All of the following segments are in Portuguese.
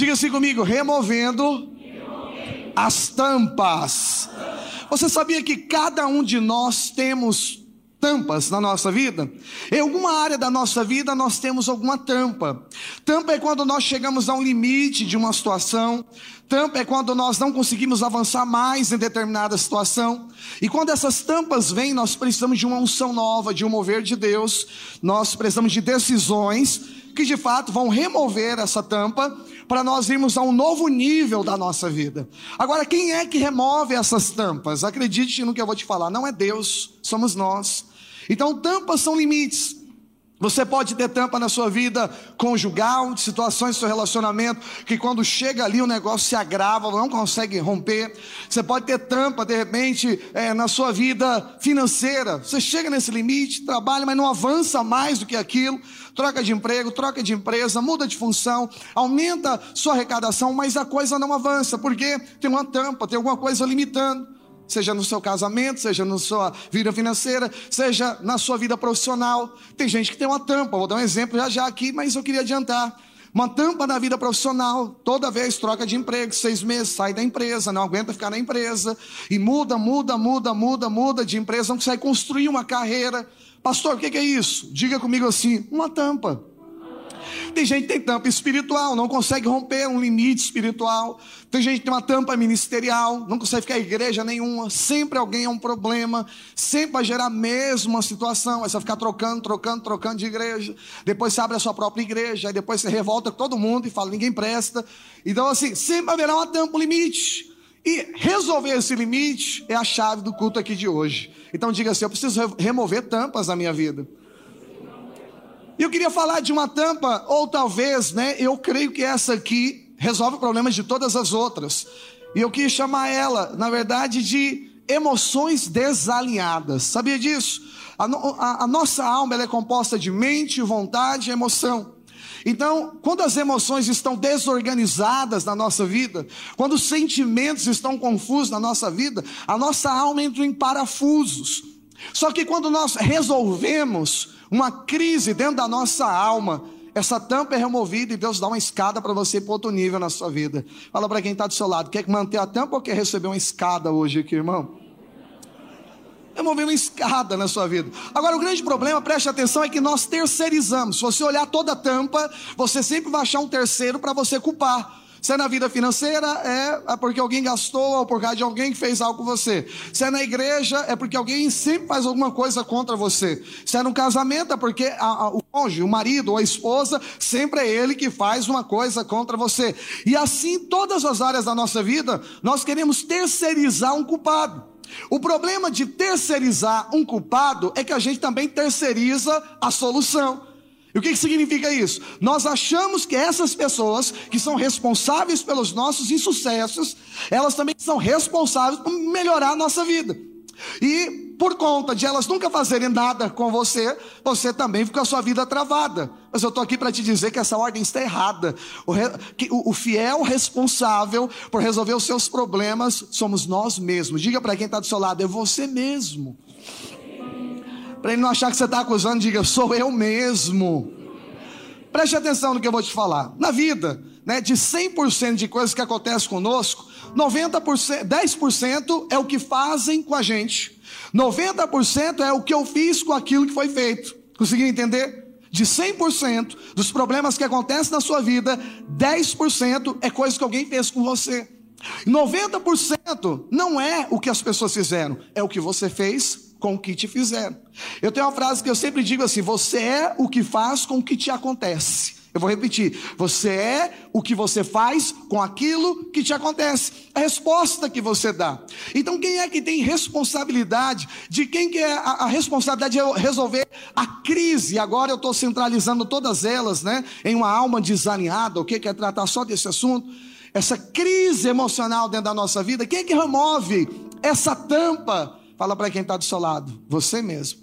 Diga assim comigo: removendo, as tampas. Você sabia que cada um de nós temos tampas na nossa vida? Em alguma área da nossa vida nós temos alguma tampa. Tampa é quando nós chegamos a um limite de uma situação. Tampa é quando nós não conseguimos avançar mais em determinada situação. E quando essas tampas vêm, nós precisamos de uma unção nova, de um mover de Deus. Nós precisamos de decisões que de fato vão remover essa tampa para nós irmos a um novo nível da nossa vida. Agora, quem é que remove essas tampas? Acredite no que eu vou te falar, não é Deus, somos nós. Então, tampas são limites. Você pode ter tampa na sua vida conjugal, de situações do seu relacionamento, que quando chega ali o negócio se agrava, não consegue romper. Você pode ter tampa, de repente, é, na sua vida financeira. Você chega nesse limite, trabalha, mas não avança mais do que aquilo. Troca de emprego, troca de empresa, muda de função, aumenta sua arrecadação, mas a coisa não avança, porque tem uma tampa, tem alguma coisa limitando seja no seu casamento, seja na sua vida financeira, seja na sua vida profissional. Tem gente que tem uma tampa, vou dar um exemplo já já aqui, mas eu queria adiantar. Uma tampa na vida profissional, toda vez troca de emprego, seis meses, sai da empresa, não aguenta ficar na empresa, e muda, muda, muda, muda, muda de empresa, não consegue construir uma carreira. Pastor, o que é isso? Diga comigo assim: uma tampa. Tem gente que tem tampa espiritual, não consegue romper um limite espiritual. Tem gente que tem uma tampa ministerial, não consegue ficar em igreja nenhuma. Sempre alguém é um problema. Sempre vai gerar a mesma situação. Aí você vai ficar trocando, trocando, trocando de igreja. Depois você abre a sua própria igreja. Aí depois você revolta com todo mundo e fala: ninguém presta. Então, assim, sempre haverá uma tampa, um limite. E resolver esse limite é a chave do culto aqui de hoje. Então diga assim: eu preciso remover tampas na minha vida. E eu queria falar de uma tampa, ou talvez, né? Eu creio que essa aqui resolve problemas de todas as outras. E eu quis chamar ela, na verdade, de emoções desalinhadas. Sabia disso? A, a, a nossa alma é composta de mente, vontade e emoção. Então, quando as emoções estão desorganizadas na nossa vida, quando os sentimentos estão confusos na nossa vida, a nossa alma entra em parafusos. Só que quando nós resolvemos uma crise dentro da nossa alma, essa tampa é removida e Deus dá uma escada para você ir para outro nível na sua vida. Fala para quem está do seu lado: quer manter a tampa ou quer receber uma escada hoje aqui, irmão? Remover uma escada na sua vida. Agora, o grande problema, preste atenção, é que nós terceirizamos. Se você olhar toda a tampa, você sempre vai achar um terceiro para você culpar. Se é na vida financeira, é, é porque alguém gastou ou por causa de alguém que fez algo com você. Se é na igreja, é porque alguém sempre faz alguma coisa contra você. Se é no casamento, é porque a, a, o cônjuge, o marido ou a esposa, sempre é ele que faz uma coisa contra você. E assim, todas as áreas da nossa vida, nós queremos terceirizar um culpado. O problema de terceirizar um culpado é que a gente também terceiriza a solução. E o que, que significa isso? Nós achamos que essas pessoas que são responsáveis pelos nossos insucessos, elas também são responsáveis por melhorar a nossa vida. E por conta de elas nunca fazerem nada com você, você também fica a sua vida travada. Mas eu estou aqui para te dizer que essa ordem está errada. O, re, o fiel responsável por resolver os seus problemas somos nós mesmos. Diga para quem está do seu lado, é você mesmo. Para ele não achar que você está acusando, diga, sou eu mesmo. Preste atenção no que eu vou te falar. Na vida, né, de 100% de coisas que acontecem conosco, 90%, 10% é o que fazem com a gente. 90% é o que eu fiz com aquilo que foi feito. Conseguiu entender? De 100% dos problemas que acontecem na sua vida, 10% é coisa que alguém fez com você. 90% não é o que as pessoas fizeram, é o que você fez com o que te fizeram. Eu tenho uma frase que eu sempre digo assim: você é o que faz com o que te acontece. Eu vou repetir: você é o que você faz com aquilo que te acontece, a resposta que você dá. Então, quem é que tem responsabilidade? De quem que é a, a responsabilidade de resolver a crise? Agora eu estou centralizando todas elas, né, em uma alma desalinhada. O que quer tratar só desse assunto? Essa crise emocional dentro da nossa vida. Quem é que remove essa tampa? Fala para quem está do seu lado, você mesmo.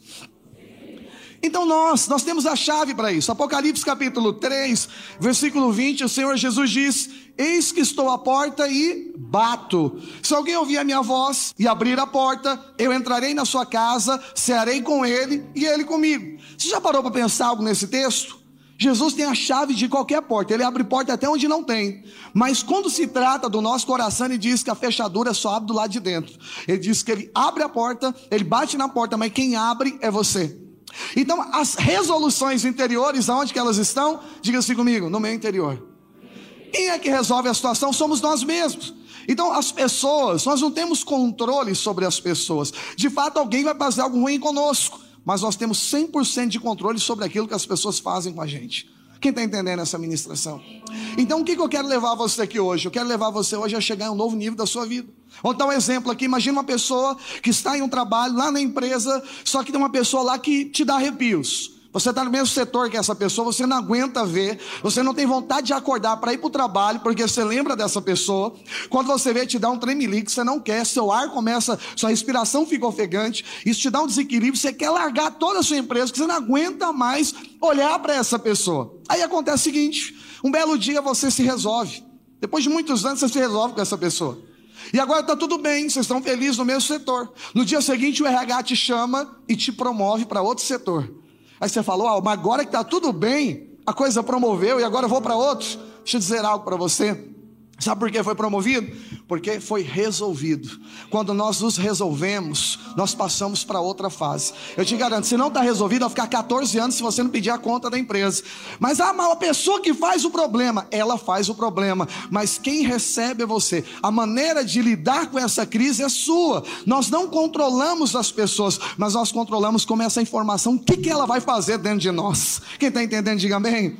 Então nós, nós temos a chave para isso. Apocalipse capítulo 3, versículo 20, o Senhor Jesus diz: Eis que estou à porta e bato. Se alguém ouvir a minha voz e abrir a porta, eu entrarei na sua casa, cearei com ele e ele comigo. Você já parou para pensar algo nesse texto? Jesus tem a chave de qualquer porta, ele abre porta até onde não tem. Mas quando se trata do nosso coração, ele diz que a fechadura só abre do lado de dentro. Ele diz que ele abre a porta, ele bate na porta, mas quem abre é você. Então, as resoluções interiores, aonde que elas estão? Diga-se comigo, no meu interior. Quem é que resolve a situação? Somos nós mesmos. Então, as pessoas, nós não temos controle sobre as pessoas. De fato, alguém vai fazer algo ruim conosco mas nós temos 100% de controle sobre aquilo que as pessoas fazem com a gente. Quem está entendendo essa ministração? Então, o que, que eu quero levar você aqui hoje? Eu quero levar você hoje a chegar em um novo nível da sua vida. Vou dar um exemplo aqui. Imagina uma pessoa que está em um trabalho lá na empresa, só que tem uma pessoa lá que te dá arrepios. Você está no mesmo setor que essa pessoa, você não aguenta ver, você não tem vontade de acordar para ir para o trabalho, porque você lembra dessa pessoa. Quando você vê, te dá um tremelique, você não quer, seu ar começa, sua respiração fica ofegante, isso te dá um desequilíbrio, você quer largar toda a sua empresa, porque você não aguenta mais olhar para essa pessoa. Aí acontece o seguinte: um belo dia você se resolve. Depois de muitos anos, você se resolve com essa pessoa. E agora está tudo bem, vocês estão felizes no mesmo setor. No dia seguinte, o RH te chama e te promove para outro setor. Aí você falou, ah, mas agora que está tudo bem, a coisa promoveu e agora eu vou para outros. Deixa eu dizer algo para você. Sabe por que foi promovido? Porque foi resolvido. Quando nós nos resolvemos, nós passamos para outra fase. Eu te garanto, se não está resolvido, vai ficar 14 anos se você não pedir a conta da empresa. Mas ah, a pessoa que faz o problema, ela faz o problema. Mas quem recebe é você. A maneira de lidar com essa crise é sua. Nós não controlamos as pessoas, mas nós controlamos como essa informação, o que, que ela vai fazer dentro de nós. Quem está entendendo, diga bem.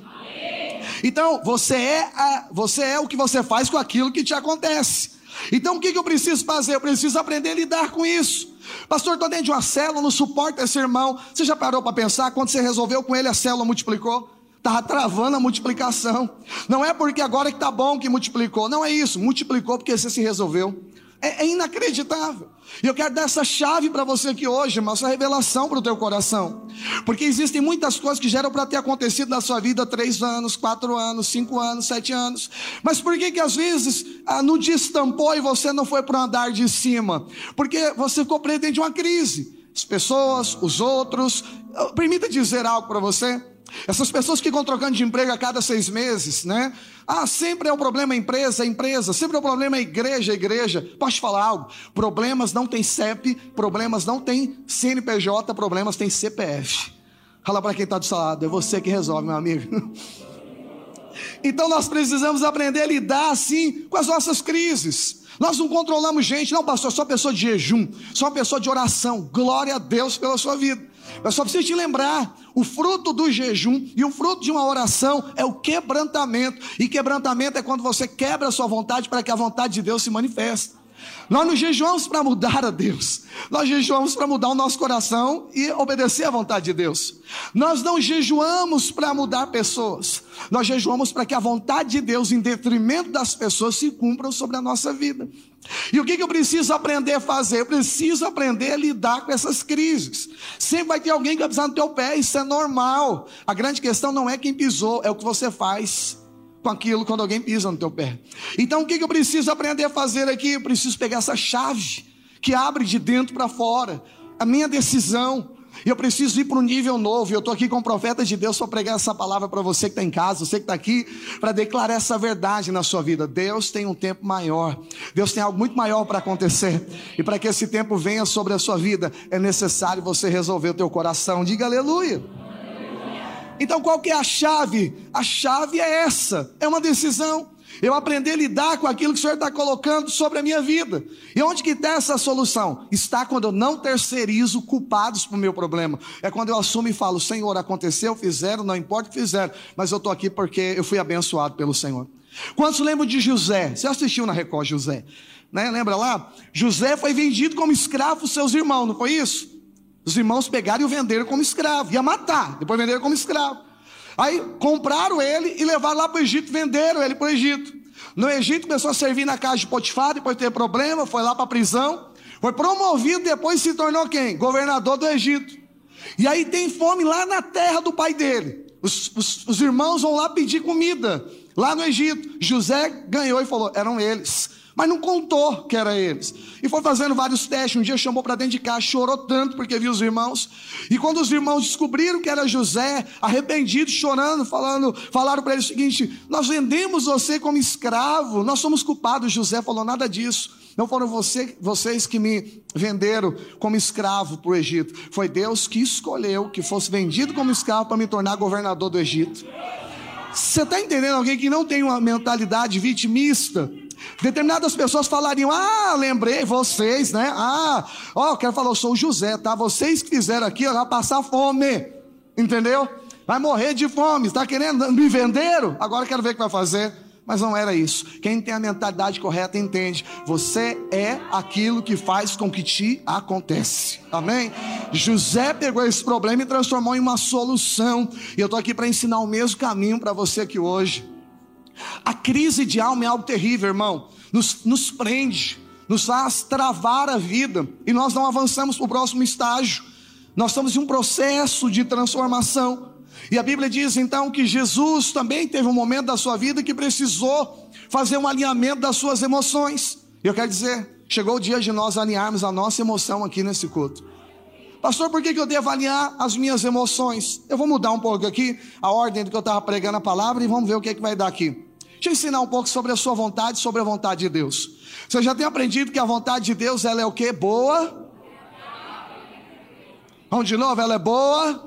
Então, você é, a, você é o que você faz com aquilo que te acontece. Então, o que, que eu preciso fazer? Eu preciso aprender a lidar com isso. Pastor, estou dentro de uma célula, não suporta esse irmão. Você já parou para pensar? Quando você resolveu com ele, a célula multiplicou? Estava travando a multiplicação. Não é porque agora que está bom que multiplicou. Não é isso. Multiplicou porque você se resolveu. É, é inacreditável. E eu quero dar essa chave para você aqui hoje, uma essa revelação para o teu coração. Porque existem muitas coisas que geram para ter acontecido na sua vida três anos, quatro anos, cinco anos, sete anos. Mas por que que às vezes ah, não destampou e você não foi para o andar de cima? Porque você ficou preso dentro de uma crise. As pessoas, os outros. Permita dizer algo para você. Essas pessoas que ficam trocando de emprego a cada seis meses, né? Ah, sempre é o problema empresa, empresa, sempre é o problema igreja, igreja. Posso te falar algo? Problemas não tem CEP, problemas não tem CNPJ, problemas tem CPF. Fala para quem está do seu lado, é você que resolve, meu amigo. Então nós precisamos aprender a lidar assim com as nossas crises. Nós não controlamos gente, não, pastor, sou pessoa de jejum, uma pessoa de oração. Glória a Deus pela sua vida. Eu só preciso te lembrar: o fruto do jejum e o fruto de uma oração é o quebrantamento. E quebrantamento é quando você quebra a sua vontade para que a vontade de Deus se manifeste. Nós não jejuamos para mudar a Deus, nós jejuamos para mudar o nosso coração e obedecer à vontade de Deus. Nós não jejuamos para mudar pessoas, nós jejuamos para que a vontade de Deus, em detrimento das pessoas, se cumpra sobre a nossa vida. E o que, que eu preciso aprender a fazer? Eu preciso aprender a lidar com essas crises. Sempre vai ter alguém que vai pisar no teu pé, isso é normal. A grande questão não é quem pisou, é o que você faz com aquilo quando alguém pisa no teu pé. Então o que, eu preciso aprender a fazer aqui? Eu preciso pegar essa chave que abre de dentro para fora a minha decisão. Eu preciso ir para um nível novo. Eu estou aqui com o profeta de Deus para pregar essa palavra para você que está em casa, você que está aqui, para declarar essa verdade na sua vida. Deus tem um tempo maior. Deus tem algo muito maior para acontecer. E para que esse tempo venha sobre a sua vida, é necessário você resolver o teu coração. Diga aleluia. Então qual que é a chave? A chave é essa, é uma decisão. Eu aprender a lidar com aquilo que o Senhor está colocando sobre a minha vida. E onde que está essa solução? Está quando eu não terceirizo culpados para o meu problema. É quando eu assumo e falo, Senhor, aconteceu, fizeram, não importa o que fizeram, mas eu estou aqui porque eu fui abençoado pelo Senhor. Quantos lembram de José? Você assistiu na Record José? Né? Lembra lá? José foi vendido como escravo seus irmãos, não foi isso? Os irmãos pegaram e o venderam como escravo, ia matar, depois venderam como escravo. Aí compraram ele e levaram lá para o Egito, venderam ele para o Egito. No Egito começou a servir na casa de Potifar, depois teve problema, foi lá para a prisão, foi promovido, depois se tornou quem? Governador do Egito. E aí tem fome lá na terra do pai dele. Os, os, os irmãos vão lá pedir comida, lá no Egito. José ganhou e falou: eram eles. mas não contou que era eles. E foi fazendo vários testes. Um dia chamou para dentro de casa, chorou tanto porque viu os irmãos. E quando os irmãos descobriram que era José, arrependidos, chorando, falando, falaram para ele o seguinte: Nós vendemos você como escravo, nós somos culpados. José falou nada disso. Não foram você, vocês que me venderam como escravo para o Egito. Foi Deus que escolheu que fosse vendido como escravo para me tornar governador do Egito. Você está entendendo alguém que não tem uma mentalidade vitimista? Determinadas pessoas falariam: Ah, lembrei, vocês, né? Ah, ó, oh, quero falar, eu sou o José, tá? Vocês que fizeram aqui, vai passar fome, entendeu? Vai morrer de fome, está querendo, me venderam? Agora quero ver o que vai fazer. Mas não era isso. Quem tem a mentalidade correta entende. Você é aquilo que faz com que te acontece. Amém? José pegou esse problema e transformou em uma solução. E eu estou aqui para ensinar o mesmo caminho para você aqui hoje. A crise de alma é algo terrível, irmão. Nos, nos prende, nos faz travar a vida e nós não avançamos para o próximo estágio. Nós estamos em um processo de transformação. E a Bíblia diz então que Jesus também teve um momento da sua vida que precisou fazer um alinhamento das suas emoções. Eu quero dizer, chegou o dia de nós alinharmos a nossa emoção aqui nesse culto. Pastor, por que eu devo alinhar as minhas emoções? Eu vou mudar um pouco aqui a ordem do que eu estava pregando a palavra e vamos ver o que, é que vai dar aqui. Deixa eu ensinar um pouco sobre a sua vontade, sobre a vontade de Deus. Você já tem aprendido que a vontade de Deus ela é o que? Boa. Vamos de novo, ela é boa.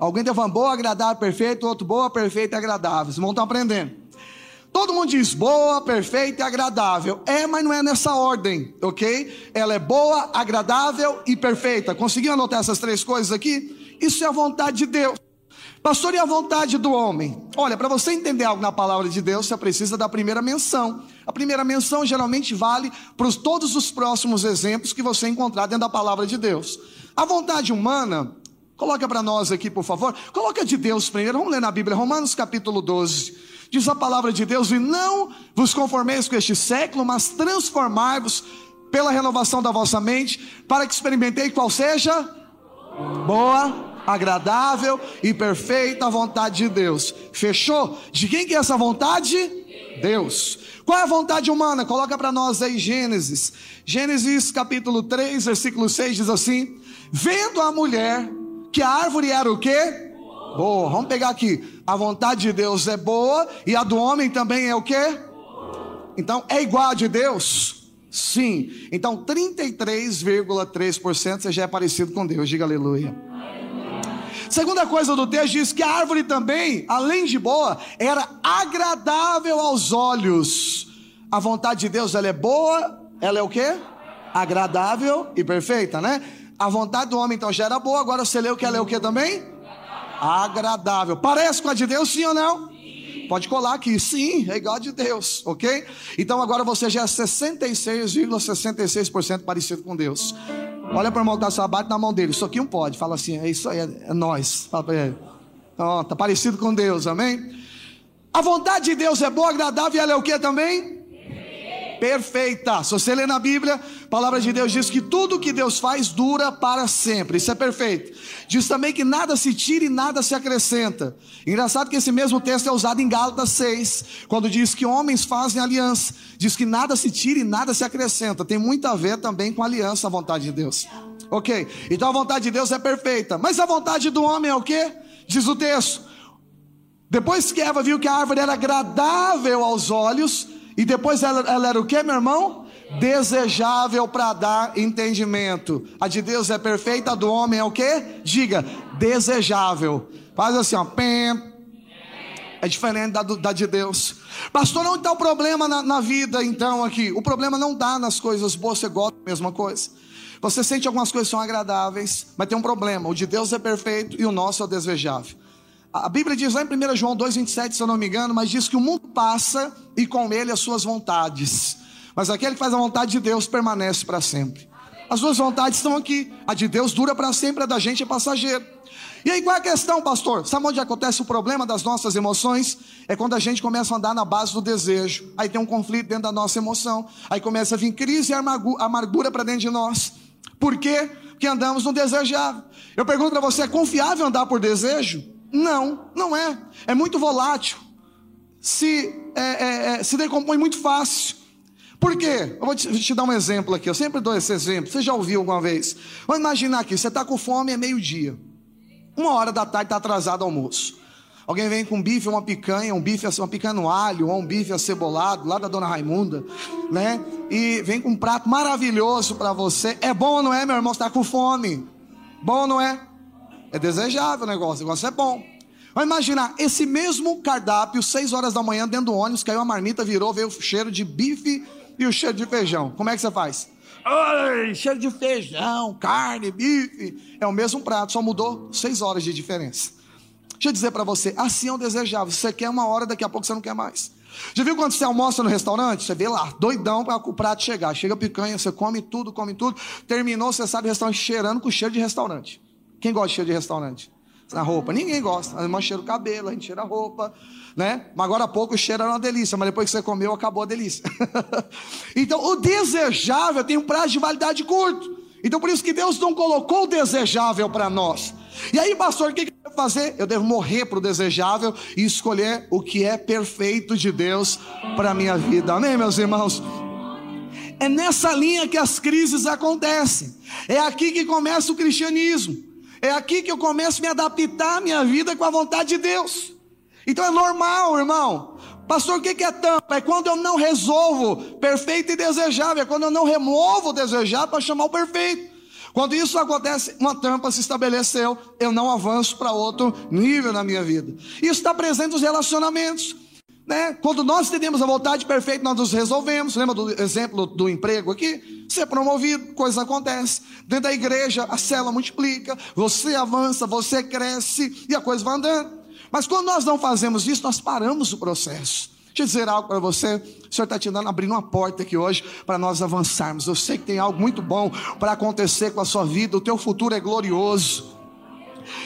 Alguém está falando boa, agradável, perfeito, outro boa, perfeito e agradável. Vocês vão estar aprendendo. Todo mundo diz boa, perfeita e agradável. É, mas não é nessa ordem, ok? Ela é boa, agradável e perfeita. Conseguiu anotar essas três coisas aqui? Isso é a vontade de Deus. Pastor, e a vontade do homem? Olha, para você entender algo na palavra de Deus, você precisa da primeira menção. A primeira menção geralmente vale para todos os próximos exemplos que você encontrar dentro da palavra de Deus. A vontade humana, coloca para nós aqui, por favor. Coloca de Deus primeiro. Vamos ler na Bíblia, Romanos capítulo 12. Diz a palavra de Deus: E não vos conformeis com este século, mas transformai-vos pela renovação da vossa mente, para que experimentei qual seja boa, agradável e perfeita vontade de Deus. Fechou? De quem que é essa vontade? Deus. Qual é a vontade humana? Coloca para nós aí Gênesis. Gênesis capítulo 3, versículo 6 diz assim: Vendo a mulher que a árvore era o quê? Boa. Vamos pegar aqui. A vontade de Deus é boa e a do homem também é o quê? Então é igual a de Deus? Sim. Então 33,3% você já é parecido com Deus. Diga aleluia. Segunda coisa do texto diz que a árvore também, além de boa, era agradável aos olhos. A vontade de Deus, ela é boa, ela é o quê? Agradável e perfeita, né? A vontade do homem então já era boa, agora você leu que ela é o que também? Agradável. Parece com a de Deus, sim ou não? Pode colar aqui, sim, é igual a de Deus, ok? Então agora você já é 66,66% ,66 parecido com Deus. Olha para o irmão que está bate na mão dele. Isso aqui não pode. Fala assim, é isso aí, é, é nós. Fala para ele. Ó, tá parecido com Deus, amém? A vontade de Deus é boa, agradável e ela é o que também? Perfeita. Se você ler na Bíblia, a palavra de Deus diz que tudo que Deus faz dura para sempre. Isso é perfeito. Diz também que nada se tira e nada se acrescenta. Engraçado que esse mesmo texto é usado em Gálatas 6, quando diz que homens fazem aliança. Diz que nada se tira e nada se acrescenta. Tem muito a ver também com a aliança, a vontade de Deus. Ok, então a vontade de Deus é perfeita. Mas a vontade do homem é o que? Diz o texto. Depois que Eva viu que a árvore era agradável aos olhos, e depois ela, ela era o que, meu irmão? Desejável para dar entendimento. A de Deus é perfeita, a do homem é o que? Diga, desejável. Faz assim, ó. Pem. É diferente da, da de Deus. Pastor, não está o problema na, na, vida, então, aqui. O problema não dá nas coisas boas, você gosta da mesma coisa. Você sente algumas coisas que são agradáveis, mas tem um problema. O de Deus é perfeito e o nosso é o desejável. A Bíblia diz lá em 1 João 2,27, se eu não me engano, mas diz que o mundo passa e com ele as suas vontades. Mas aquele que faz a vontade de Deus permanece para sempre. As duas vontades estão aqui. A de Deus dura para sempre, a da gente é passageiro. E aí qual é a questão, pastor? Sabe onde acontece o problema das nossas emoções? É quando a gente começa a andar na base do desejo. Aí tem um conflito dentro da nossa emoção. Aí começa a vir crise e amargura para dentro de nós. Por quê? Porque andamos no desejável. Eu pergunto para você, é confiável andar por desejo? Não, não é. É muito volátil. se, é, é, é, se decompõe muito fácil. Por quê? Eu vou te, te, dar um exemplo aqui. Eu sempre dou esse exemplo. Você já ouviu alguma vez? Vamos imaginar aqui: você está com fome, é meio-dia. Uma hora da tarde está atrasado o almoço. Alguém vem com um bife, uma picanha, um bife, uma picanha no alho, ou um bife acebolado, lá da dona Raimunda, né? E vem com um prato maravilhoso para você. É bom não é, meu irmão? Você está com fome. Bom não é? É desejável o negócio, o negócio é bom. Vamos imaginar, esse mesmo cardápio, 6 horas da manhã, dentro do ônibus, caiu a marmita, virou, veio o cheiro de bife e o cheiro de feijão. Como é que você faz? Ai, cheiro de feijão, carne, bife. É o mesmo prato, só mudou 6 horas de diferença. Deixa eu dizer para você, assim é o desejável. Você quer uma hora, daqui a pouco você não quer mais. Já viu quando você almoça no restaurante? Você vê lá, doidão para o prato chegar. Chega picanha, você come tudo, come tudo. Terminou, você sabe o restaurante cheirando com cheiro de restaurante. Quem gosta de cheiro de restaurante? Na roupa? Ninguém gosta. A irmã cheira o cabelo, a gente cheira a roupa, né? Mas agora há pouco o cheiro era uma delícia, mas depois que você comeu, acabou a delícia. então, o desejável tem um prazo de validade curto. Então, por isso que Deus não colocou o desejável para nós. E aí, pastor, o que, que eu devo fazer? Eu devo morrer para o desejável e escolher o que é perfeito de Deus para a minha vida. Amém, meus irmãos? É nessa linha que as crises acontecem. É aqui que começa o cristianismo. É aqui que eu começo a me adaptar à minha vida com a vontade de Deus. Então é normal, irmão. Pastor, o que é tampa? É quando eu não resolvo perfeito e desejável. É quando eu não removo o desejável para chamar o perfeito. Quando isso acontece, uma tampa se estabeleceu, eu não avanço para outro nível na minha vida. Isso está presente nos relacionamentos. Né? Quando nós temos a vontade perfeita, nós nos resolvemos. Lembra do exemplo do emprego aqui? Ser promovido, coisa acontece. Dentro da igreja, a célula multiplica, você avança, você cresce e a coisa vai andando. Mas quando nós não fazemos isso, nós paramos o processo. Deixa eu dizer algo para você. O Senhor está te dando, abrindo uma porta aqui hoje para nós avançarmos. Eu sei que tem algo muito bom para acontecer com a sua vida. O teu futuro é glorioso.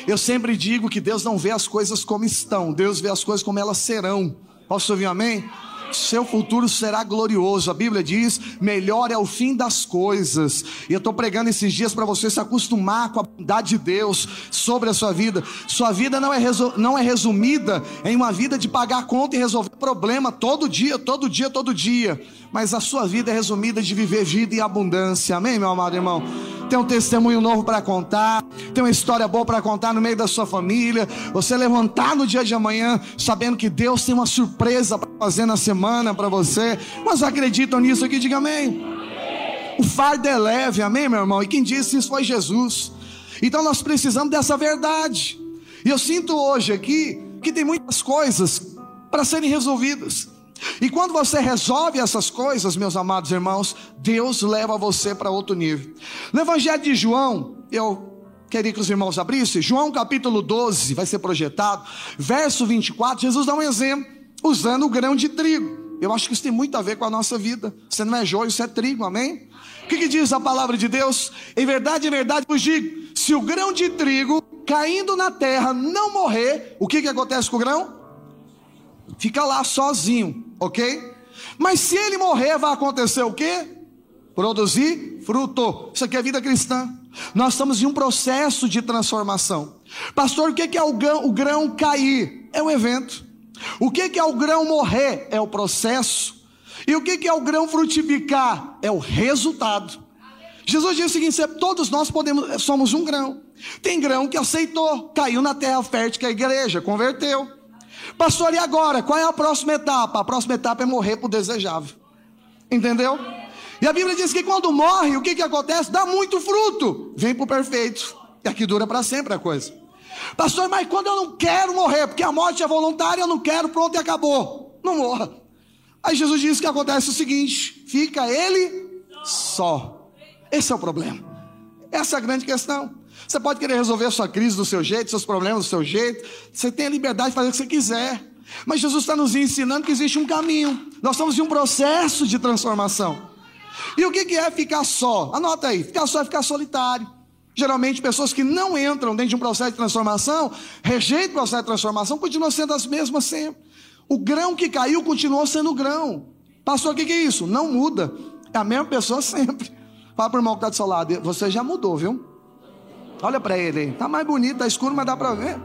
Eu sempre digo que Deus não vê as coisas como estão, Deus vê as coisas como elas serão. Posso ouvir um amém? Seu futuro será glorioso. A Bíblia diz: melhor é o fim das coisas. E eu estou pregando esses dias para você se acostumar com a bondade de Deus sobre a sua vida. Sua vida não é, não é resumida em uma vida de pagar conta e resolver problema todo dia, todo dia, todo dia. Mas a sua vida é resumida de viver vida em abundância. Amém, meu amado irmão? tem um testemunho novo para contar, tem uma história boa para contar no meio da sua família. Você levantar no dia de amanhã sabendo que Deus tem uma surpresa para fazer na semana para você. Mas acreditam nisso aqui? Diga amém. O fardo é leve, amém, meu irmão? E quem disse isso foi Jesus. Então nós precisamos dessa verdade. E eu sinto hoje aqui que tem muitas coisas para serem resolvidas. E quando você resolve essas coisas, meus amados irmãos, Deus leva você para outro nível. No Evangelho de João, eu queria que os irmãos abrissem, João capítulo 12 vai ser projetado, verso 24, Jesus dá um exemplo, usando o grão de trigo. Eu acho que isso tem muito a ver com a nossa vida. Você não é joio, você é trigo, amém? O que, que diz a palavra de Deus? Em verdade, em verdade vos digo: se o grão de trigo caindo na terra não morrer, o que, que acontece com o grão? Fica lá sozinho, ok? Mas se ele morrer, vai acontecer o quê? Produzir fruto. Isso aqui é vida cristã. Nós estamos em um processo de transformação. Pastor, o que é o grão, cair? É um evento. O que é o grão morrer? É o processo. E o que é o grão frutificar? É o resultado. Jesus disse o seguinte: todos nós podemos, somos um grão. Tem grão que aceitou, caiu na terra fértil que a igreja converteu. Pastor, e agora? Qual é a próxima etapa? A próxima etapa é morrer por desejável. Entendeu? E a Bíblia diz que quando morre, o que, que acontece? Dá muito fruto. Vem para o perfeito. E aqui dura para sempre a coisa. Pastor, mas quando eu não quero morrer, porque a morte é voluntária, eu não quero, pronto e acabou. Não morra. Aí Jesus diz que acontece o seguinte: fica ele só. Esse é o problema. Essa é a grande questão. Você pode querer resolver a sua crise do seu jeito, seus problemas do seu jeito. Você tem a liberdade de fazer o que você quiser. Mas Jesus está nos ensinando que existe um caminho. Nós estamos em um processo de transformação. E o que é ficar só? Anota aí: ficar só é ficar solitário. Geralmente, pessoas que não entram dentro de um processo de transformação, rejeitam o processo de transformação, continuam sendo as mesmas sempre. O grão que caiu continuou sendo grão. Pastor, o que é isso? Não muda. É a mesma pessoa sempre. Fala para o irmão que está do seu lado: você já mudou, viu? Olha para ele, está mais bonito, está escuro, mas dá para ver.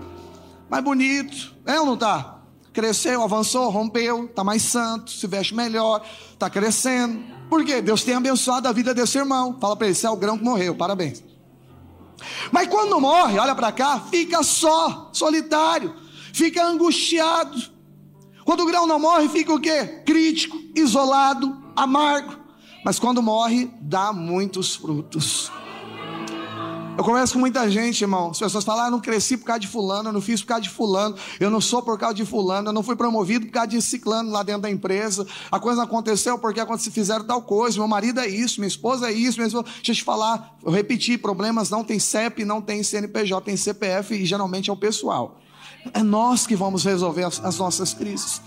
Mais bonito, é ou não está? cresceu, avançou, rompeu, está mais santo, se veste melhor, está crescendo. Por quê? Deus tem abençoado a vida desse irmão. Fala para ele, você é o grão que morreu, parabéns. Mas quando morre, olha para cá, fica só, solitário, fica angustiado. Quando o grão não morre, fica o quê? Crítico, isolado, amargo. Mas quando morre, dá muitos frutos. Eu converso com muita gente, irmão. As pessoas falam: ah, eu não cresci por causa de fulano, eu não fiz por causa de fulano, eu não sou por causa de fulano, eu não fui promovido por causa de ciclano lá dentro da empresa. A coisa aconteceu porque se fizeram tal coisa. Meu marido é isso, minha esposa é isso. Minha esposa... Deixa eu te falar, eu repeti: problemas não tem CEP, não tem CNPJ, tem CPF e geralmente é o pessoal. É nós que vamos resolver as, as nossas crises.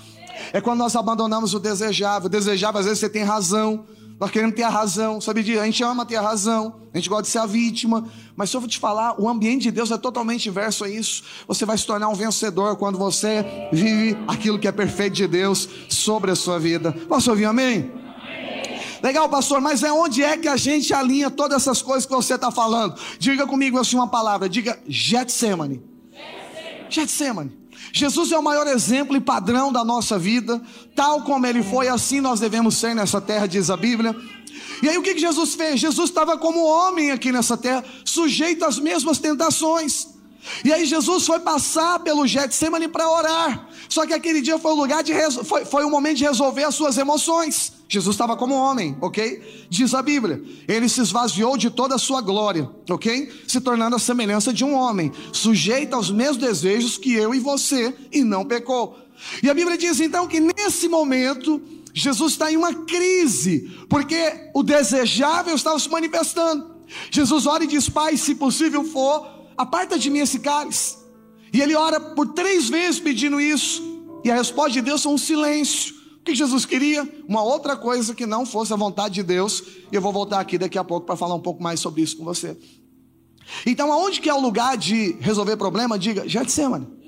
É quando nós abandonamos o desejável. O desejável, às vezes você tem razão. Nós queremos ter a razão, sabe disso? A gente ama ter a razão, a gente gosta de ser a vítima, mas se eu vou te falar, o ambiente de Deus é totalmente inverso a isso. Você vai se tornar um vencedor quando você vive aquilo que é perfeito de Deus sobre a sua vida. Posso ouvir amém? Legal, pastor, mas é onde é que a gente alinha todas essas coisas que você está falando? Diga comigo assim uma palavra, diga Getsemane. Getsemane. Jesus é o maior exemplo e padrão da nossa vida, tal como ele foi, assim nós devemos ser nessa terra, diz a Bíblia. E aí o que, Jesus fez? Jesus estava como homem aqui nessa terra, sujeito às mesmas tentações. E aí Jesus foi passar pelo Getsemane para orar. Só que aquele dia foi o lugar de foi, foi o momento de resolver as suas emoções. Jesus estava como homem, ok? Diz a Bíblia. Ele se esvaziou de toda a sua glória, ok? Se tornando a semelhança de um homem, sujeito aos mesmos desejos que eu e você, e não pecou. E a Bíblia diz então que nesse momento Jesus está em uma crise, porque o desejável estava se manifestando. Jesus ora e diz: Pai, se possível for, aparta de mim esse cálice. E ele ora por três vezes pedindo isso. E a resposta de Deus é um silêncio. O que Jesus queria? Uma outra coisa que não fosse a vontade de Deus. E eu vou voltar aqui daqui a pouco para falar um pouco mais sobre isso com você. Então, aonde que é o lugar de resolver problema? Diga, Getsemane.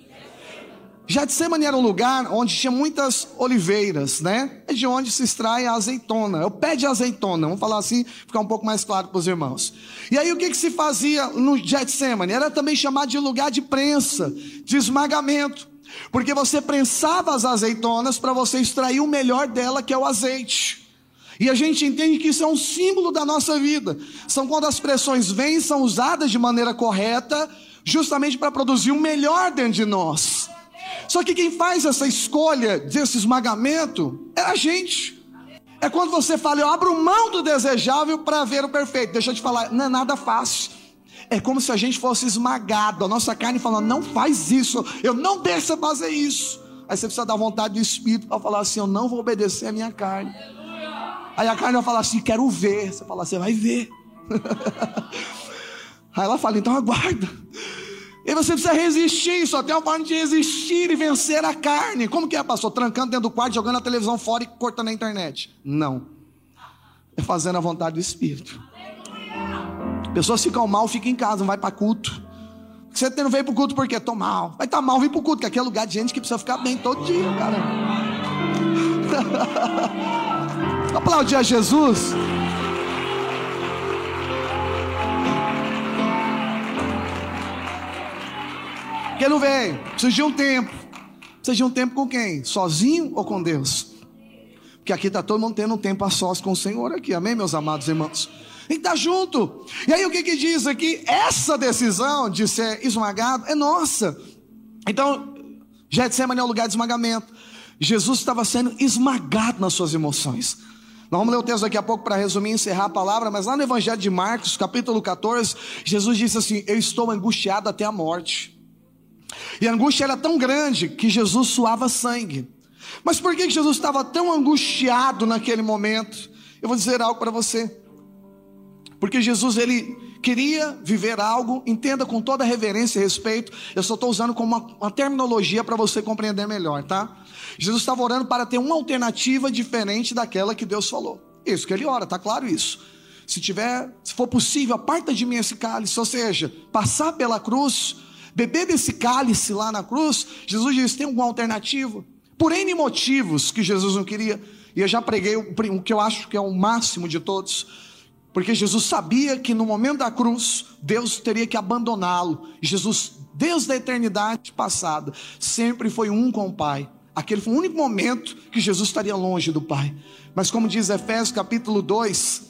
Getsemane era um lugar onde tinha muitas oliveiras, né? É de onde se extrai a azeitona. É o pé de azeitona, vamos falar assim, ficar um pouco mais claro para os irmãos. E aí o que, que se fazia no Getsemane? Era também chamado de lugar de prensa, de esmagamento. Porque você prensava as azeitonas para você extrair o melhor dela, que é o azeite. E a gente entende que isso é um símbolo da nossa vida. São quando as pressões vêm, são usadas de maneira correta, justamente para produzir o melhor dentro de nós. Só que quem faz essa escolha desse esmagamento é a gente. É quando você fala, eu abro mão do desejável para ver o perfeito. Deixa eu te falar, não é nada fácil. É como se a gente fosse esmagado, a nossa carne falando, não faz isso, eu não deixo fazer isso. Aí você precisa dar vontade do Espírito para falar assim, eu não vou obedecer a minha carne. Aí a carne vai falar assim, quero ver. Você fala, você vai ver. Aí ela fala, então aguarda. Você precisa resistir, só tem uma forma de resistir e vencer a carne. Como que é, pastor? Trancando dentro do quarto, jogando a televisão fora e cortando a internet. Não. É fazendo a vontade do Espírito. Pessoas ficam mal, ficam em casa, não vai para culto. Você não veio para o culto porque estou mal. Vai estar tá mal, vem para o culto, que aqui é lugar de gente que precisa ficar bem todo dia, cara. Aplaudir a Jesus. Porque não vem. Precisa de um tempo. Precisa de um tempo com quem? Sozinho ou com Deus? Porque aqui está todo mundo tendo um tempo a sós com o Senhor aqui. Amém, meus amados irmãos? Tem que estar tá junto. E aí o que, que diz aqui? Essa decisão de ser esmagado é nossa. Então, Getsemane é o lugar de esmagamento. Jesus estava sendo esmagado nas suas emoções. Nós vamos ler o texto daqui a pouco para resumir e encerrar a palavra, mas lá no Evangelho de Marcos, capítulo 14, Jesus disse assim: Eu estou angustiado até a morte. E a angústia era tão grande que Jesus suava sangue. Mas por que Jesus estava tão angustiado naquele momento? Eu vou dizer algo para você. Porque Jesus ele queria viver algo, entenda com toda reverência e respeito. Eu só estou usando como uma, uma terminologia para você compreender melhor, tá? Jesus estava orando para ter uma alternativa diferente daquela que Deus falou. Isso que ele ora, tá claro isso. Se tiver, se for possível, aparta de mim esse cálice, ou seja, passar pela cruz beber desse cálice lá na cruz, Jesus disse: tem alguma alternativa? Por N motivos que Jesus não queria, e eu já preguei o que eu acho que é o máximo de todos, porque Jesus sabia que no momento da cruz, Deus teria que abandoná-lo. Jesus, Deus da eternidade passada, sempre foi um com o Pai. Aquele foi o único momento que Jesus estaria longe do Pai. Mas como diz Efésios capítulo 2,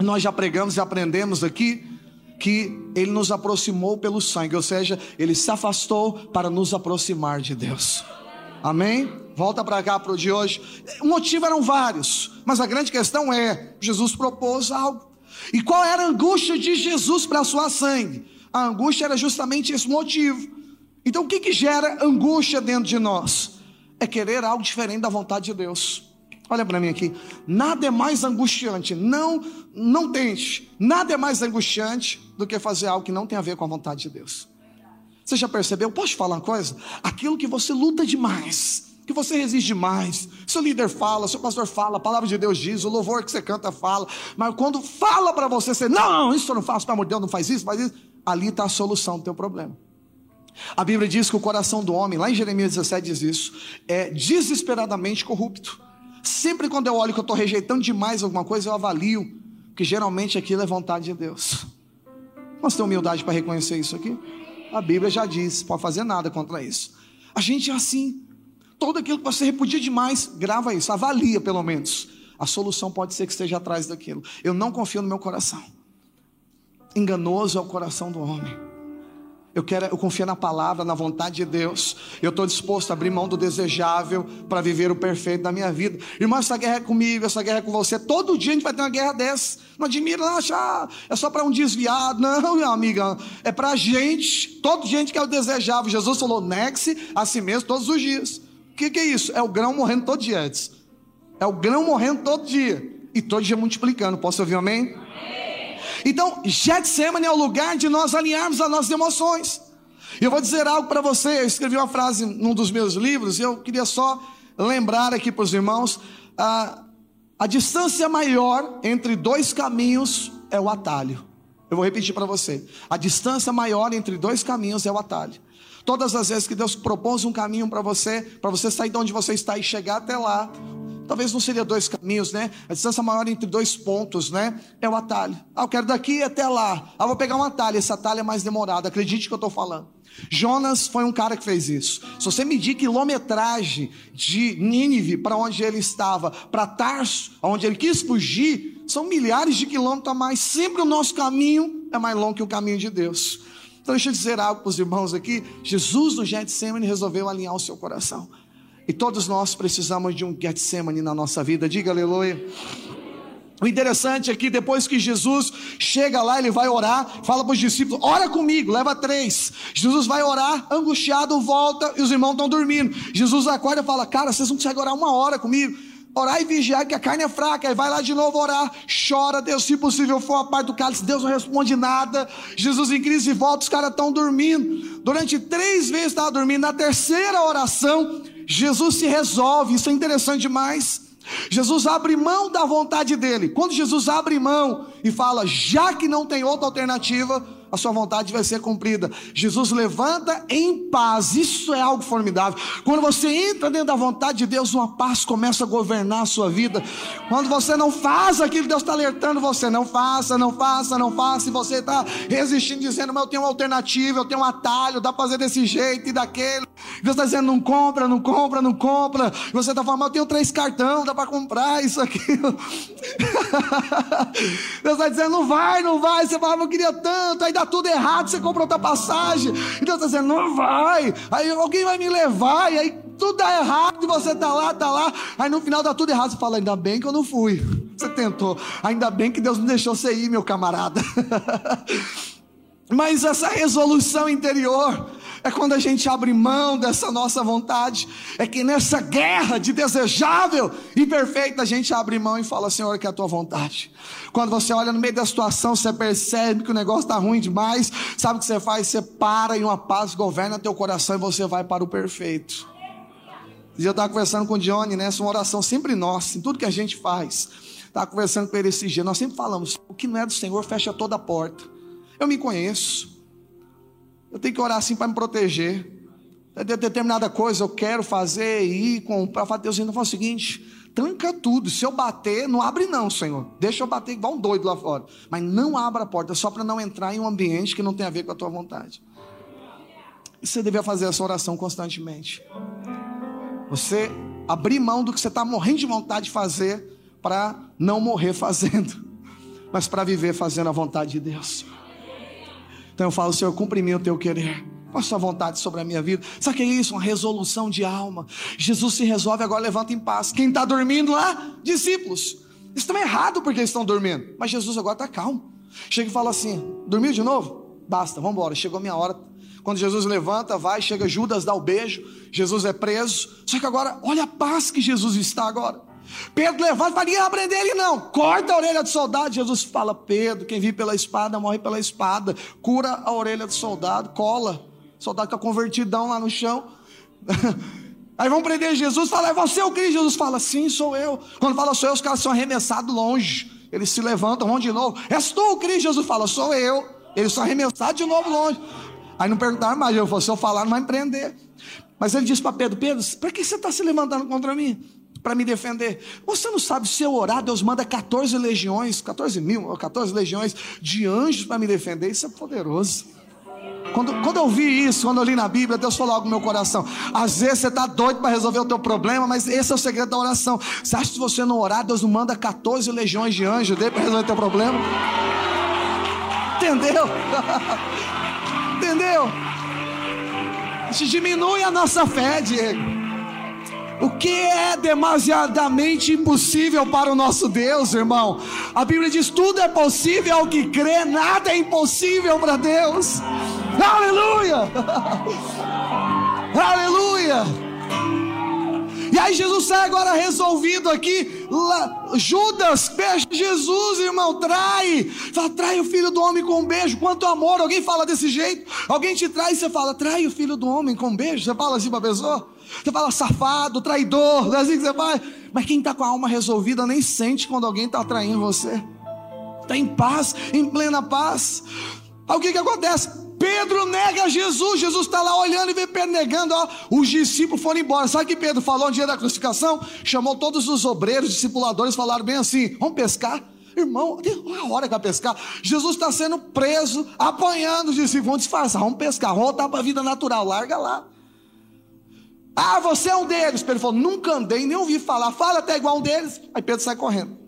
nós já pregamos e aprendemos aqui que ele nos aproximou pelo sangue, ou seja, ele se afastou para nos aproximar de Deus. Amém? Volta para cá para o de hoje. O motivo eram vários, mas a grande questão é: Jesus propôs algo. E qual era a angústia de Jesus para sua sangue? A angústia era justamente esse motivo. Então, o que, que gera angústia dentro de nós? É querer algo diferente da vontade de Deus. Olha para mim aqui. Nada é mais angustiante. Não, não tente. Nada é mais angustiante do que fazer algo que não tem a ver com a vontade de Deus. Você já percebeu? Posso falar uma coisa? Aquilo que você luta demais, que você resiste demais, seu líder fala, seu pastor fala, a palavra de Deus diz, o louvor que você canta fala, mas quando fala para você, você, não, isso eu não faço, pelo amor de Deus, não faz isso, faz isso, ali está a solução do teu problema. A Bíblia diz que o coração do homem, lá em Jeremias 17 diz isso, é desesperadamente corrupto. Sempre quando eu olho que eu estou rejeitando demais alguma coisa, eu avalio que geralmente aquilo é vontade de Deus. Nós temos humildade para reconhecer isso aqui? A Bíblia já diz, pode fazer nada contra isso. A gente é assim. Todo aquilo que você repudia demais, grava isso, avalia pelo menos. A solução pode ser que esteja atrás daquilo. Eu não confio no meu coração. Enganoso é o coração do homem. Eu quero, eu confio na palavra, na vontade de Deus. Eu estou disposto a abrir mão do desejável para viver o perfeito da minha vida. Irmão, essa guerra é comigo, essa guerra é com você. Todo dia a gente vai ter uma guerra dessa. Não admira, não acha, ah, é só para um desviado. Não, minha amiga, é para a gente. Todo gente que é o desejável. Jesus falou, negue-se a si mesmo todos os dias. O que, que é isso? É o grão morrendo todo dia antes. É o grão morrendo todo dia. E todo dia multiplicando. Posso ouvir amém? amém. Então, Getsemane é o lugar de nós alinharmos as nossas emoções. E eu vou dizer algo para você. Eu escrevi uma frase num dos meus livros e eu queria só lembrar aqui para os irmãos: a, a distância maior entre dois caminhos é o atalho. Eu vou repetir para você: a distância maior entre dois caminhos é o atalho. Todas as vezes que Deus propôs um caminho para você, para você sair de onde você está e chegar até lá, Talvez não seria dois caminhos, né? A distância maior entre dois pontos, né? É o atalho. Ah, eu quero daqui até lá. Ah, vou pegar um atalho. Esse atalho é mais demorado. Acredite que eu estou falando. Jonas foi um cara que fez isso. Se você medir quilometragem de Nínive para onde ele estava, para Tarso, onde ele quis fugir, são milhares de quilômetros a mais. Sempre o nosso caminho é mais longo que o caminho de Deus. Então deixa eu dizer algo para os irmãos aqui. Jesus no Getsemane resolveu alinhar o seu coração. E todos nós precisamos de um Getsemane na nossa vida. Diga aleluia. O interessante é que depois que Jesus chega lá, ele vai orar, fala para os discípulos: ora comigo, leva três. Jesus vai orar, angustiado, volta e os irmãos estão dormindo. Jesus acorda e fala: Cara, vocês não conseguem orar uma hora comigo. Orar e vigiar, que a carne é fraca. Aí vai lá de novo orar, chora, Deus, se possível for a parte do cálice, Deus não responde nada. Jesus em crise volta, os caras estão dormindo. Durante três vezes estava dormindo. Na terceira oração, Jesus se resolve, isso é interessante demais. Jesus abre mão da vontade dele. Quando Jesus abre mão e fala, já que não tem outra alternativa, a sua vontade vai ser cumprida. Jesus levanta em paz, isso é algo formidável. Quando você entra dentro da vontade de Deus, uma paz começa a governar a sua vida. Quando você não faz aquilo Deus está alertando você, não faça, não faça, não faça, e você está resistindo, dizendo, mas eu tenho uma alternativa, eu tenho um atalho, dá para fazer desse jeito e daquele. Deus está dizendo, não compra, não compra, não compra. E você está falando, mas eu tenho três cartão, dá para comprar isso aqui. Deus está dizendo, não vai, não vai. Você fala, eu queria tanto, aí dá tudo errado, você compra outra passagem. E Deus está dizendo, não vai. Aí alguém vai me levar, e aí tudo dá errado, e você está lá, está lá. Aí no final dá tudo errado. Você fala, ainda bem que eu não fui. Você tentou. Ainda bem que Deus não deixou você ir, meu camarada. Mas essa resolução interior é quando a gente abre mão dessa nossa vontade, é que nessa guerra de desejável e perfeito a gente abre mão e fala: Senhor, que é a tua vontade. Quando você olha no meio da situação, você percebe que o negócio está ruim demais, sabe o que você faz? Você para e uma paz governa teu coração e você vai para o perfeito. E eu estava conversando com o Johnny, né? Essa é uma oração sempre nossa, em tudo que a gente faz. Estava conversando com ele esse dia. Nós sempre falamos: o que não é do Senhor fecha toda a porta. Eu me conheço. Eu tenho que orar assim para me proteger. De determinada coisa eu quero fazer e ir comprar. Deus, ainda fala o seguinte: tranca tudo. Se eu bater, não abre, não, Senhor. Deixa eu bater igual um doido lá fora. Mas não abra a porta, só para não entrar em um ambiente que não tem a ver com a tua vontade. E você devia fazer essa oração constantemente. Você abrir mão do que você está morrendo de vontade de fazer para não morrer fazendo, mas para viver fazendo a vontade de Deus. Então eu falo, Senhor, cumpre o teu querer. Qual a vontade sobre a minha vida? Sabe o que é isso? Uma resolução de alma. Jesus se resolve agora, levanta em paz. Quem está dormindo lá? Discípulos. Estão errado porque eles estão dormindo. Mas Jesus agora está calmo. Chega e fala assim: dormiu de novo? Basta, vamos embora. Chegou a minha hora. Quando Jesus levanta, vai, chega Judas, dá o beijo. Jesus é preso. Só que agora, olha a paz que Jesus está agora. Pedro levanta, fala, ninguém vai prender ele não. Corta a orelha do soldado. Jesus fala, Pedro, quem vive pela espada, morre pela espada. Cura a orelha do soldado, cola. O soldado fica convertidão lá no chão. Aí vão prender Jesus, fala, é você o Cristo? Jesus fala, sim, sou eu. Quando fala sou eu, os caras são arremessados longe. Eles se levantam, vão de novo. És tu o Cristo? Jesus fala, sou eu. Eles são arremessados de novo longe. Aí não perguntaram mais, eu falei, se eu falar, não vai me prender. Mas ele disse para Pedro, Pedro, para que você está se levantando contra mim? Para me defender. Você não sabe, se eu orar, Deus manda 14 legiões, 14 mil, 14 legiões de anjos para me defender. Isso é poderoso. Quando, quando eu vi isso, quando eu li na Bíblia, Deus falou algo no meu coração. Às vezes você está doido para resolver o teu problema, mas esse é o segredo da oração. Você acha que se você não orar, Deus não manda 14 legiões de anjos dele para resolver o teu problema? Entendeu? Entendeu? Isso diminui a nossa fé, Diego. O que é demasiadamente impossível para o nosso Deus, irmão? A Bíblia diz: tudo é possível ao que crê, nada é impossível para Deus. Aleluia! Aleluia! E aí Jesus sai agora resolvido aqui. Lá, Judas, beijo Jesus, irmão, trai. Fala, trai o filho do homem com um beijo. Quanto amor. Alguém fala desse jeito? Alguém te trai e você fala, trai o filho do homem com um beijo. Você fala assim para a pessoa? Você fala safado, traidor, não é assim que você faz? Mas quem está com a alma resolvida nem sente quando alguém está traindo você. Está em paz, em plena paz. Aí o que, que acontece? Pedro nega Jesus. Jesus está lá olhando e vê Pedro negando. Ó, os discípulos foram embora. Sabe o que Pedro falou no dia da crucificação? Chamou todos os obreiros, discipuladores, falaram bem assim: vamos pescar. Irmão, tem uma hora vai pescar. Jesus está sendo preso, apanhando os discípulos. Vamos disfarçar, vamos pescar, vamos voltar para a vida natural. Larga lá. Ah, você é um deles. Pedro falou: nunca andei, nem ouvi falar. Fala até igual um deles. Aí Pedro sai correndo.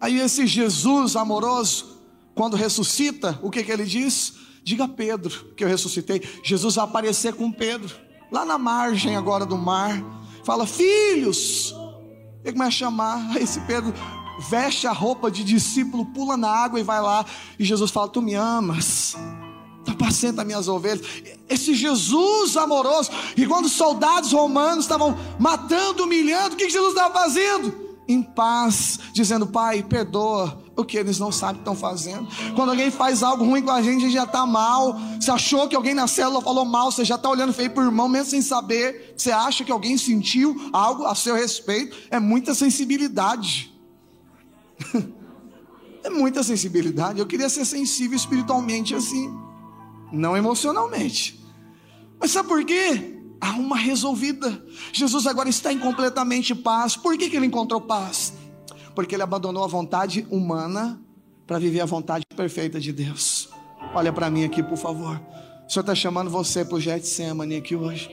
Aí esse Jesus amoroso, quando ressuscita, o que, que ele diz? Diga a Pedro que eu ressuscitei. Jesus vai aparecer com Pedro, lá na margem agora do mar. Fala, filhos. Ele começa a chamar. Aí esse Pedro veste a roupa de discípulo, pula na água e vai lá. E Jesus fala: Tu me amas apacenta minhas ovelhas. Esse Jesus amoroso, e quando os soldados romanos estavam matando, humilhando, o que Jesus estava fazendo? Em paz, dizendo: Pai, perdoa o que eles não sabem que estão fazendo. Quando alguém faz algo ruim com a gente, a gente já está mal. Você achou que alguém na célula falou mal, você já está olhando feio para o irmão, mesmo sem saber. Você acha que alguém sentiu algo a seu respeito. É muita sensibilidade. é muita sensibilidade. Eu queria ser sensível espiritualmente assim não emocionalmente. Mas sabe por quê? Há uma resolvida. Jesus agora está em completamente paz. Por que, que ele encontrou paz? Porque ele abandonou a vontade humana para viver a vontade perfeita de Deus. Olha para mim aqui, por favor. O Senhor está chamando você para o Getsemane aqui hoje.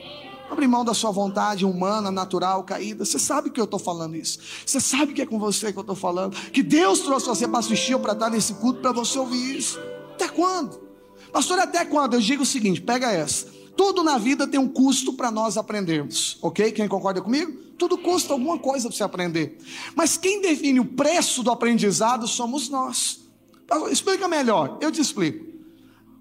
Abre mão da sua vontade humana, natural, caída. Você sabe que eu estou falando isso. Você sabe que é com você que eu estou falando. Que Deus trouxe você para assistir ou para estar nesse culto para você ouvir isso. Até quando? Pastor, até quando? Eu digo o seguinte: pega essa. Tudo na vida tem um custo para nós aprendermos, ok? Quem concorda comigo? Tudo custa alguma coisa para você aprender. Mas quem define o preço do aprendizado somos nós. Explica melhor, eu te explico.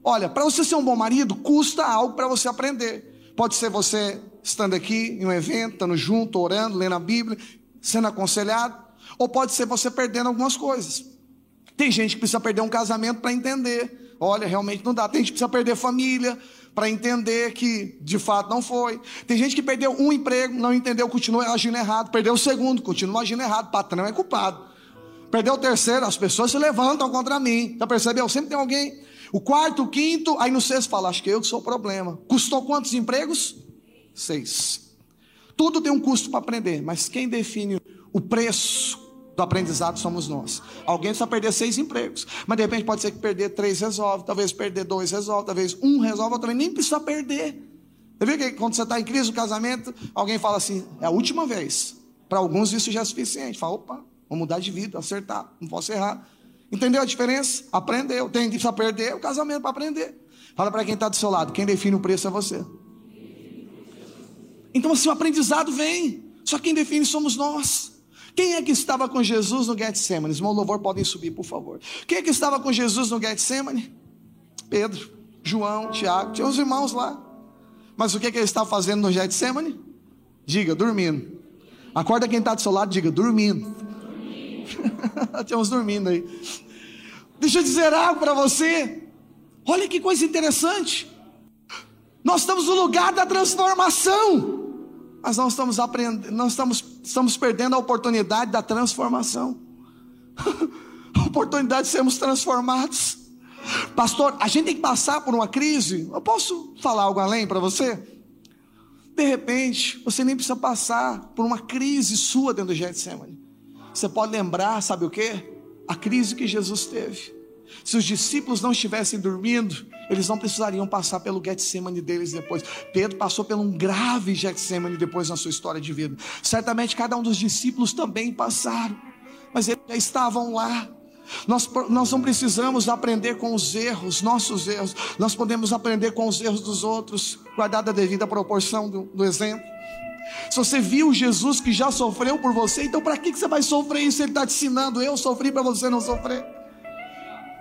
Olha, para você ser um bom marido, custa algo para você aprender. Pode ser você estando aqui em um evento, estando junto, orando, lendo a Bíblia, sendo aconselhado, ou pode ser você perdendo algumas coisas. Tem gente que precisa perder um casamento para entender olha, realmente não dá. Tem gente que precisa perder família para entender que de fato não foi. Tem gente que perdeu um emprego, não entendeu, continua agindo errado. Perdeu o segundo, continua agindo errado. Patrão é culpado. Perdeu o terceiro, as pessoas se levantam contra mim. Já percebeu? Sempre tem alguém. O quarto, o quinto, aí no sexto fala, acho que eu que sou o problema. Custou quantos empregos? Seis. Tudo tem um custo para aprender, mas quem define o preço do aprendizado somos nós. Alguém precisa perder seis empregos, mas de repente pode ser que perder três resolve, talvez perder dois resolve, talvez um resolve, outro nem precisa perder. Você vê que quando você está em crise no casamento, alguém fala assim, é a última vez. Para alguns isso já é suficiente. Fala, opa, vou mudar de vida, acertar, não posso errar. Entendeu a diferença? Aprendeu. Tem que perder o casamento para aprender. Fala para quem está do seu lado, quem define o preço é você. Então assim, o aprendizado vem. Só quem define somos nós. Quem é que estava com Jesus no Getsemane? Os irmãos louvor podem subir, por favor. Quem é que estava com Jesus no Getsemane? Pedro, João, Tiago, tinha os irmãos lá. Mas o que, é que ele estava fazendo no Getsemane? Diga, dormindo. Acorda quem está do seu lado, diga, dormindo. Tinha uns dormindo aí. Deixa eu dizer algo para você. Olha que coisa interessante. Nós estamos no lugar da transformação. Mas não estamos aprendendo, não estamos, estamos perdendo a oportunidade da transformação. a oportunidade de sermos transformados. Pastor, a gente tem que passar por uma crise. Eu posso falar algo além para você? De repente, você nem precisa passar por uma crise sua dentro do Getsemane. Você pode lembrar, sabe o que? A crise que Jesus teve. Se os discípulos não estivessem dormindo, eles não precisariam passar pelo Getsemane deles depois. Pedro passou por um grave Getsemane depois na sua história de vida. Certamente cada um dos discípulos também passaram, mas eles já estavam lá. Nós, nós não precisamos aprender com os erros, nossos erros, nós podemos aprender com os erros dos outros, guardada a devida proporção do, do exemplo. Se você viu Jesus que já sofreu por você, então para que, que você vai sofrer isso? Ele está te ensinando, eu sofri para você não sofrer.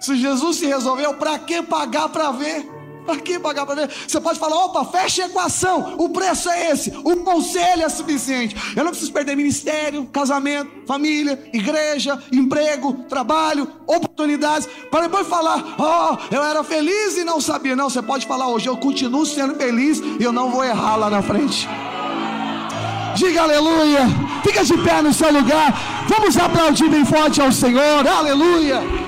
Se Jesus se resolveu, para que pagar para ver? Para que pagar para ver? Você pode falar, opa, fecha a equação, o preço é esse, o conselho é suficiente. Eu não preciso perder ministério, casamento, família, igreja, emprego, trabalho, oportunidades, para depois falar, oh, eu era feliz e não sabia. Não, você pode falar hoje, eu continuo sendo feliz e eu não vou errar lá na frente. Diga aleluia. Fica de pé no seu lugar. Vamos aplaudir bem forte ao Senhor. Aleluia.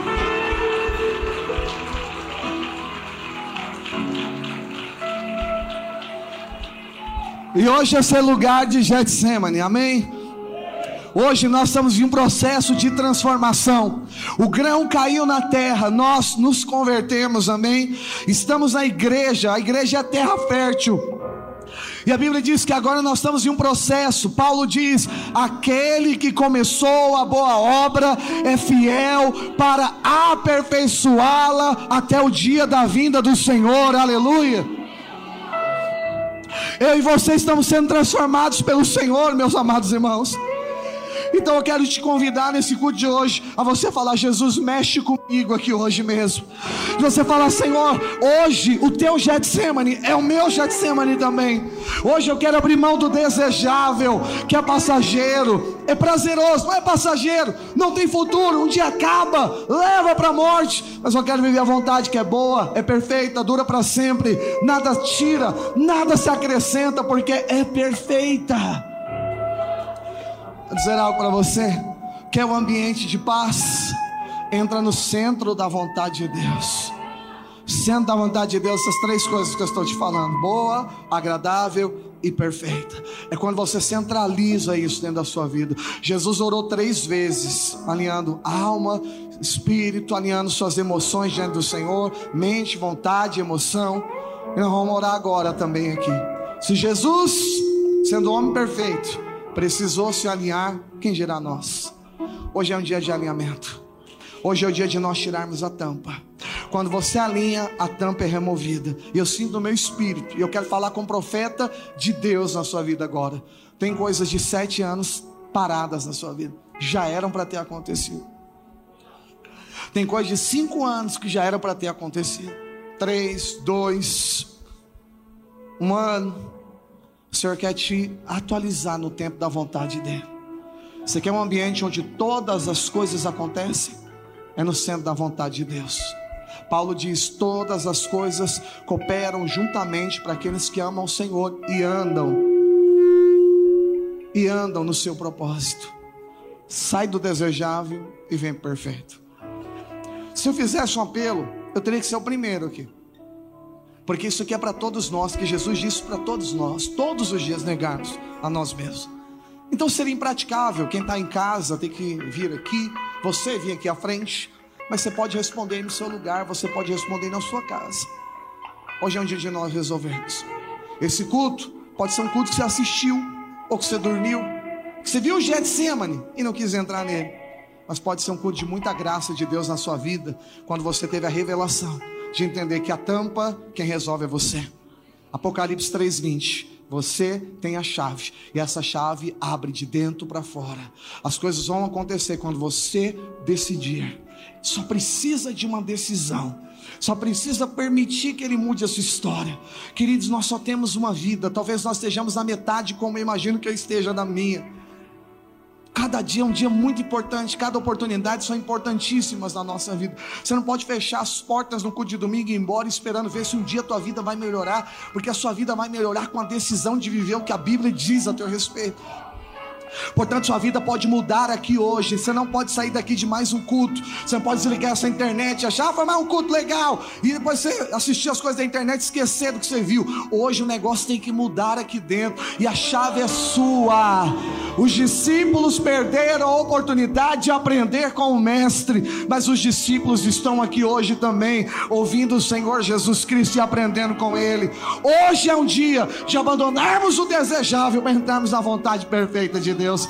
E hoje esse é lugar de Getsemane, amém? Hoje nós estamos em um processo de transformação. O grão caiu na terra, nós nos convertemos, amém? Estamos na igreja, a igreja é a terra fértil. E a Bíblia diz que agora nós estamos em um processo. Paulo diz: aquele que começou a boa obra é fiel para aperfeiçoá-la até o dia da vinda do Senhor. Aleluia. Eu e você estamos sendo transformados pelo Senhor, meus amados irmãos. Então eu quero te convidar nesse culto de hoje a você falar: Jesus, mexe comigo aqui hoje mesmo. E você falar: Senhor, hoje o teu Getsemane é o meu Getsemane também. Hoje eu quero abrir mão do desejável, que é passageiro, é prazeroso, não é passageiro, não tem futuro, um dia acaba, leva para a morte. Mas eu quero viver a vontade que é boa, é perfeita, dura para sempre, nada tira, nada se acrescenta, porque é perfeita. Vou dizer algo para você. Quer um ambiente de paz? Entra no centro da vontade de Deus. Centro da vontade de Deus, essas três coisas que eu estou te falando: boa, agradável e perfeita. É quando você centraliza isso dentro da sua vida. Jesus orou três vezes, alinhando alma, espírito, alinhando suas emoções diante do Senhor, mente, vontade, emoção. E nós vamos orar agora também aqui. Se Jesus, sendo homem perfeito, precisou se alinhar, quem dirá nós? Hoje é um dia de alinhamento. Hoje é o dia de nós tirarmos a tampa. Quando você alinha, a tampa é removida. E eu sinto no meu espírito. E eu quero falar com o profeta de Deus na sua vida agora. Tem coisas de sete anos paradas na sua vida. Já eram para ter acontecido. Tem coisas de cinco anos que já eram para ter acontecido. Três, dois, um ano. O Senhor quer te atualizar no tempo da vontade dEle. Você quer um ambiente onde todas as coisas acontecem? É no centro da vontade de Deus. Paulo diz: todas as coisas cooperam juntamente para aqueles que amam o Senhor e andam, e andam no seu propósito. Sai do desejável e vem perfeito. Se eu fizesse um apelo, eu teria que ser o primeiro aqui. Porque isso aqui é para todos nós, que Jesus disse para todos nós, todos os dias negarmos a nós mesmos. Então seria impraticável. Quem está em casa tem que vir aqui, você vir aqui à frente, mas você pode responder no seu lugar, você pode responder na sua casa. Hoje é um dia de nós resolvermos. Esse culto pode ser um culto que você assistiu, ou que você dormiu, que você viu o Getsemane e não quis entrar nele. Mas pode ser um culto de muita graça de Deus na sua vida, quando você teve a revelação de entender que a tampa, quem resolve é você. Apocalipse 3:20. Você tem a chave e essa chave abre de dentro para fora. As coisas vão acontecer quando você decidir. Só precisa de uma decisão. Só precisa permitir que ele mude a sua história. Queridos, nós só temos uma vida. Talvez nós estejamos na metade, como eu imagino que eu esteja na minha. Cada dia é um dia muito importante, cada oportunidade são importantíssimas na nossa vida. Você não pode fechar as portas no culto de domingo e ir embora esperando ver se um dia a tua vida vai melhorar, porque a sua vida vai melhorar com a decisão de viver o que a Bíblia diz a teu respeito. Portanto, sua vida pode mudar aqui hoje. Você não pode sair daqui de mais um culto. Você não pode desligar essa internet e achar, ah, foi mais um culto legal. E depois você assistir as coisas da internet e esquecer do que você viu. Hoje o negócio tem que mudar aqui dentro. E a chave é sua. Os discípulos perderam a oportunidade de aprender com o Mestre. Mas os discípulos estão aqui hoje também, ouvindo o Senhor Jesus Cristo e aprendendo com Ele. Hoje é um dia de abandonarmos o desejável para entrarmos na vontade perfeita de Deus. Deus.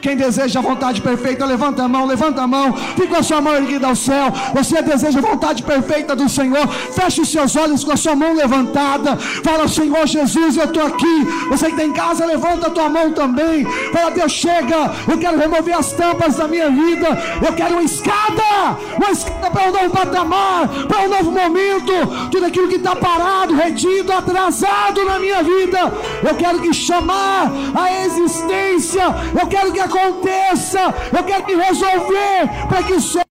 Quem deseja a vontade perfeita, levanta a mão, levanta a mão, fica a sua mão erguida ao céu. Você deseja a vontade perfeita do Senhor, feche os seus olhos com a sua mão levantada. Fala, Senhor Jesus, eu estou aqui. Você que está em casa, levanta a tua mão também. Fala, Deus, chega. Eu quero remover as tampas da minha vida. Eu quero uma escada, uma escada para um novo patamar, para um novo momento. Tudo aquilo que está parado, retido, atrasado na minha vida, eu quero que chamar a existência. Eu quero quero que aconteça, eu quero me resolver para que céu.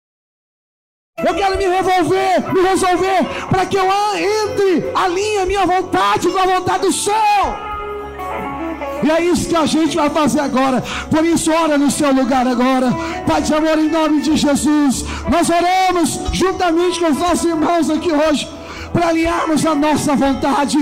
Eu quero me revolver, me resolver para que eu entre, alinhe a minha vontade com a vontade do céu. E é isso que a gente vai fazer agora. Por isso, ora no seu lugar agora. Pai de amor, em nome de Jesus. Nós oramos juntamente com os nossos irmãos aqui hoje. Para alinharmos a nossa vontade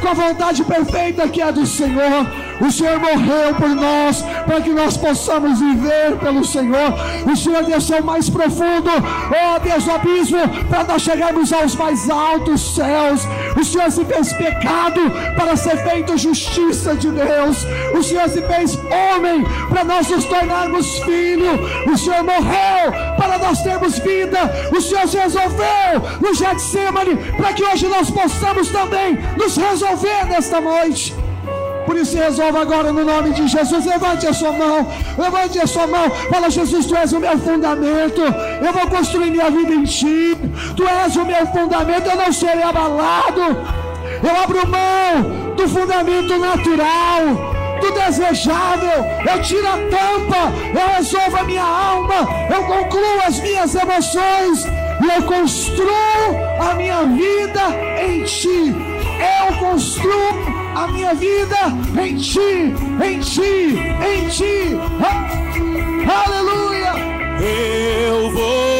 com a vontade perfeita que é do Senhor. O Senhor morreu por nós para que nós possamos viver pelo Senhor. O Senhor desceu mais profundo, oh Deus, o abismo, para nós chegarmos aos mais altos céus. O Senhor se fez pecado para ser feito justiça de Deus. O Senhor se fez homem para nós nos tornarmos filhos. O Senhor morreu para nós termos vida. O Senhor se resolveu no Getsemane para que hoje nós possamos também nos resolver nesta noite. Por isso resolva agora no nome de Jesus. Levante a sua mão. Levante a sua mão. Fala, Jesus, tu és o meu fundamento. Eu vou construir minha vida em ti. Tu és o meu fundamento. Eu não serei abalado. Eu abro mão do fundamento natural do desejável, eu tiro a tampa, eu resolvo a minha alma, eu concluo as minhas emoções e eu construo a minha vida em Ti. Eu construo a minha vida em ti, em ti, em ti. Aleluia! Eu vou